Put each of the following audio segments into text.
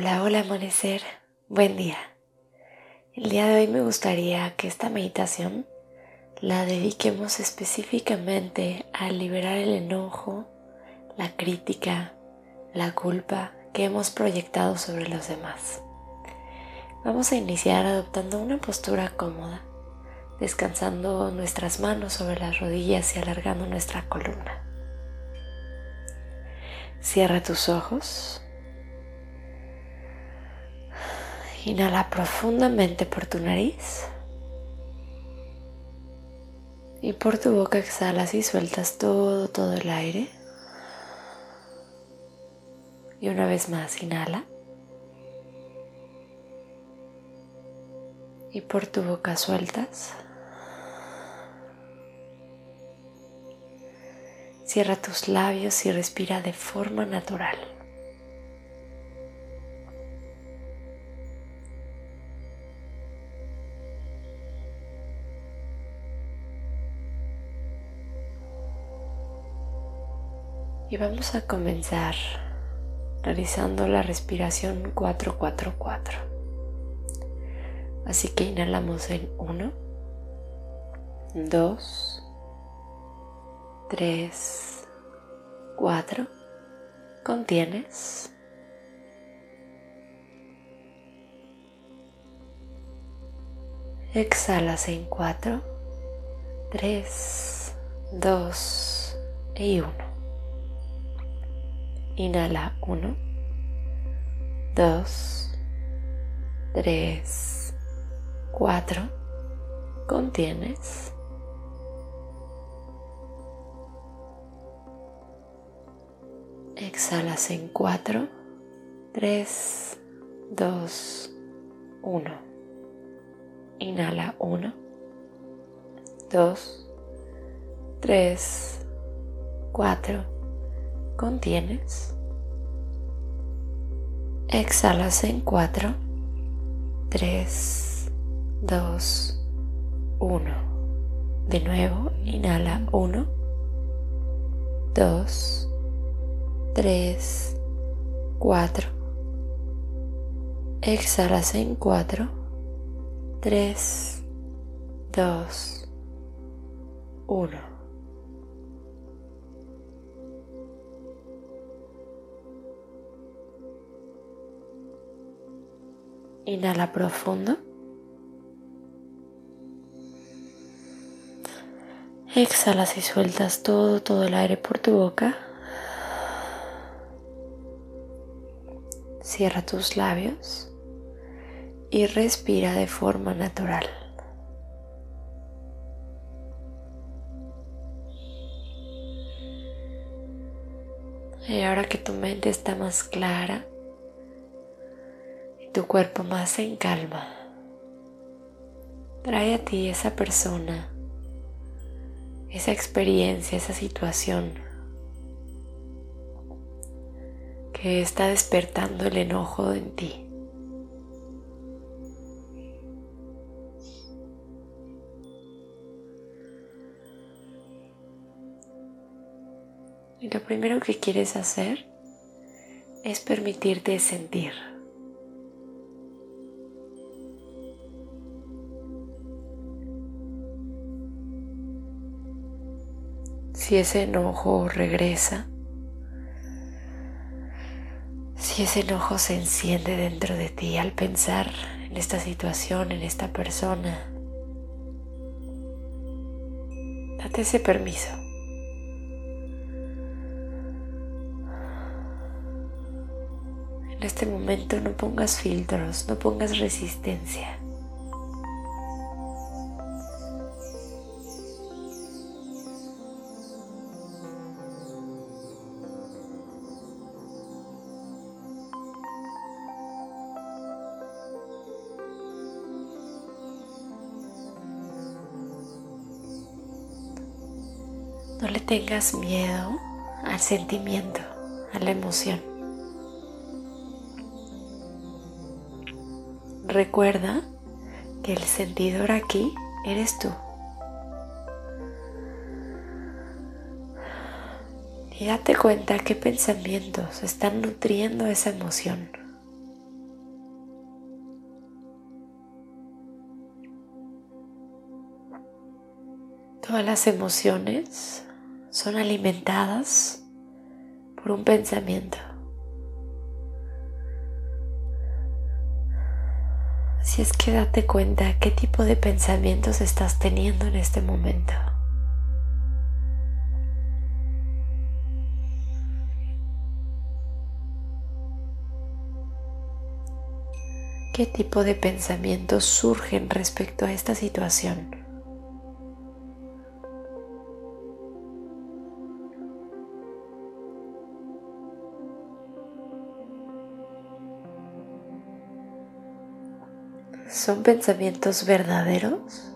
Hola, hola amanecer, buen día. El día de hoy me gustaría que esta meditación la dediquemos específicamente a liberar el enojo, la crítica, la culpa que hemos proyectado sobre los demás. Vamos a iniciar adoptando una postura cómoda, descansando nuestras manos sobre las rodillas y alargando nuestra columna. Cierra tus ojos Inhala profundamente por tu nariz. Y por tu boca exhalas y sueltas todo, todo el aire. Y una vez más, inhala. Y por tu boca sueltas. Cierra tus labios y respira de forma natural. Y vamos a comenzar realizando la respiración 444. Así que inhalamos en 1, 2, 3, 4. Contienes. Exhalas en 4, 3, 2 y 1. Inhala 1, 2, 3, 4. Contienes. Exhalas en 4, 3, 2, 1. Inhala 1, 2, 3, 4 contienes. Exhalas en 4, 3, 2, 1. De nuevo, inhala 1, 2, 3, 4. Exhalas en 4, 3, 2, 1. Inhala profundo. Exhalas y sueltas todo, todo el aire por tu boca. Cierra tus labios y respira de forma natural. Y ahora que tu mente está más clara, tu cuerpo más en calma. Trae a ti esa persona, esa experiencia, esa situación que está despertando el enojo en ti. Y lo primero que quieres hacer es permitirte sentir. Si ese enojo regresa, si ese enojo se enciende dentro de ti al pensar en esta situación, en esta persona, date ese permiso. En este momento no pongas filtros, no pongas resistencia. No le tengas miedo al sentimiento, a la emoción. Recuerda que el sentidor aquí eres tú. Y date cuenta qué pensamientos están nutriendo esa emoción. Todas las emociones son alimentadas por un pensamiento. Así es que date cuenta qué tipo de pensamientos estás teniendo en este momento. ¿Qué tipo de pensamientos surgen respecto a esta situación? ¿Son pensamientos verdaderos?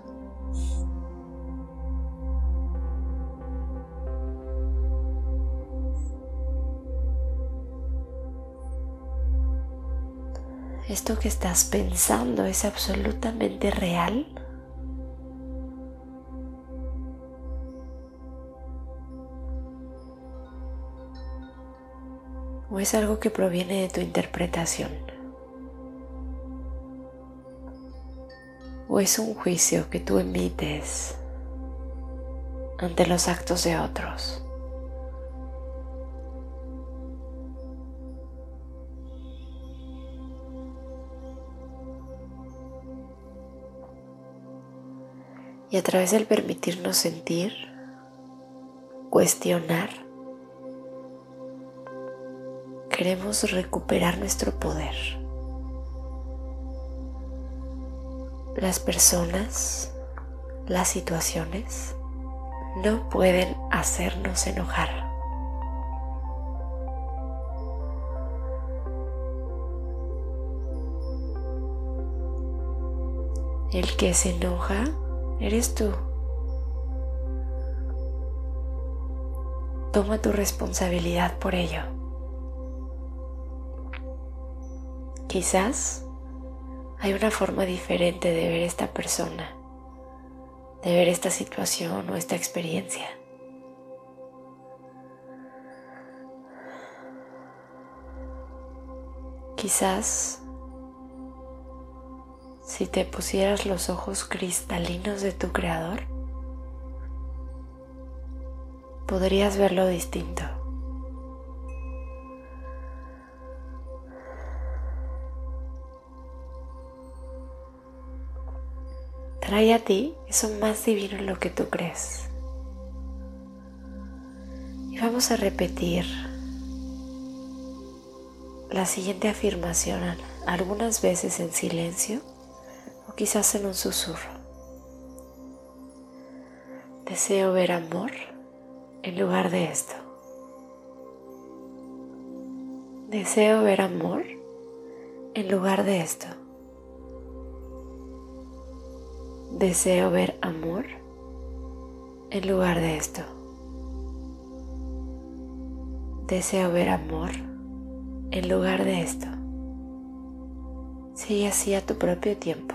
¿Esto que estás pensando es absolutamente real? ¿O es algo que proviene de tu interpretación? ¿O es un juicio que tú emites ante los actos de otros? Y a través del permitirnos sentir, cuestionar, queremos recuperar nuestro poder. Las personas, las situaciones no pueden hacernos enojar. El que se enoja eres tú. Toma tu responsabilidad por ello. Quizás hay una forma diferente de ver esta persona, de ver esta situación o esta experiencia. Quizás si te pusieras los ojos cristalinos de tu creador, podrías verlo distinto. Trae a ti eso más divino en lo que tú crees. Y vamos a repetir la siguiente afirmación algunas veces en silencio quizás en un susurro. Deseo ver amor en lugar de esto. Deseo ver amor en lugar de esto. Deseo ver amor en lugar de esto. Deseo ver amor en lugar de esto. Sigue así a tu propio tiempo.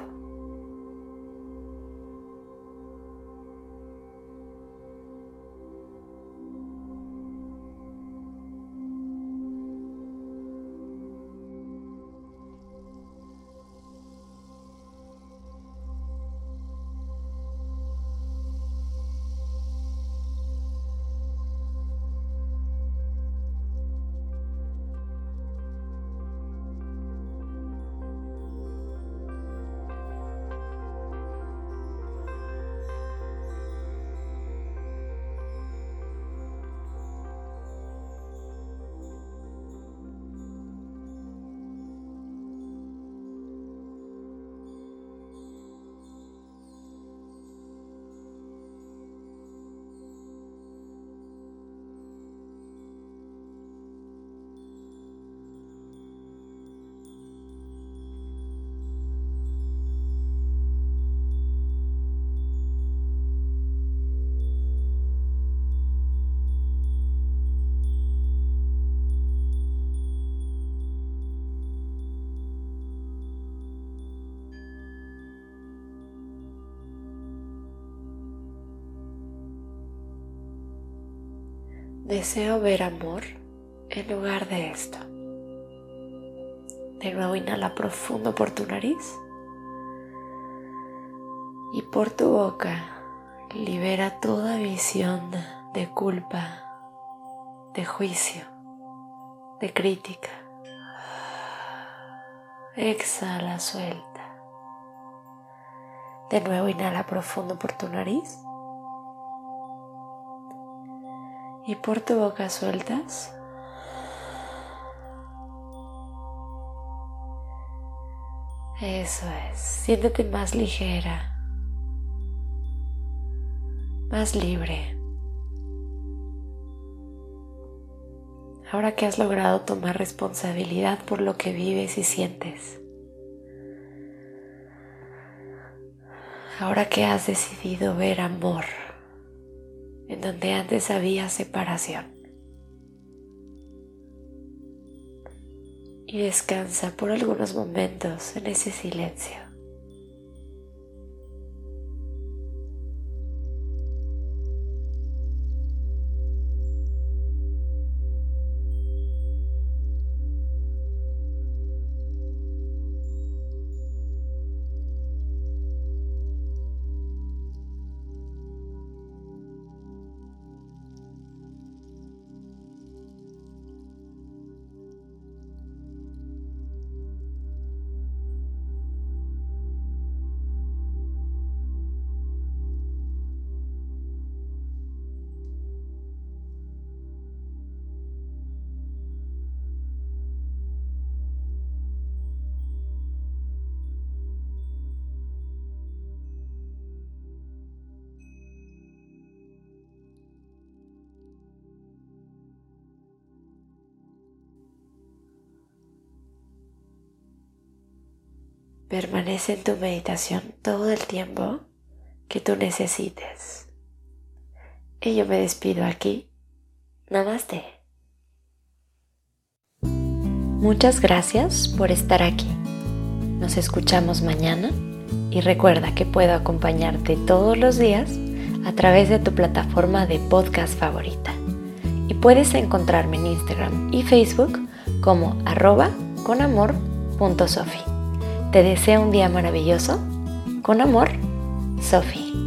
Deseo ver amor en lugar de esto. De nuevo inhala profundo por tu nariz y por tu boca libera toda visión de culpa, de juicio, de crítica. Exhala, suelta. De nuevo inhala profundo por tu nariz. Y por tu boca sueltas. Eso es, siéntete más ligera, más libre. Ahora que has logrado tomar responsabilidad por lo que vives y sientes. Ahora que has decidido ver amor en donde antes había separación. y descansa por algunos momentos en ese silencio. Permanece en tu meditación todo el tiempo que tú necesites. Y yo me despido aquí. Namaste. Muchas gracias por estar aquí. Nos escuchamos mañana y recuerda que puedo acompañarte todos los días a través de tu plataforma de podcast favorita. Y puedes encontrarme en Instagram y Facebook como arroba conamor.sofi. Te deseo un día maravilloso. Con amor, Sophie.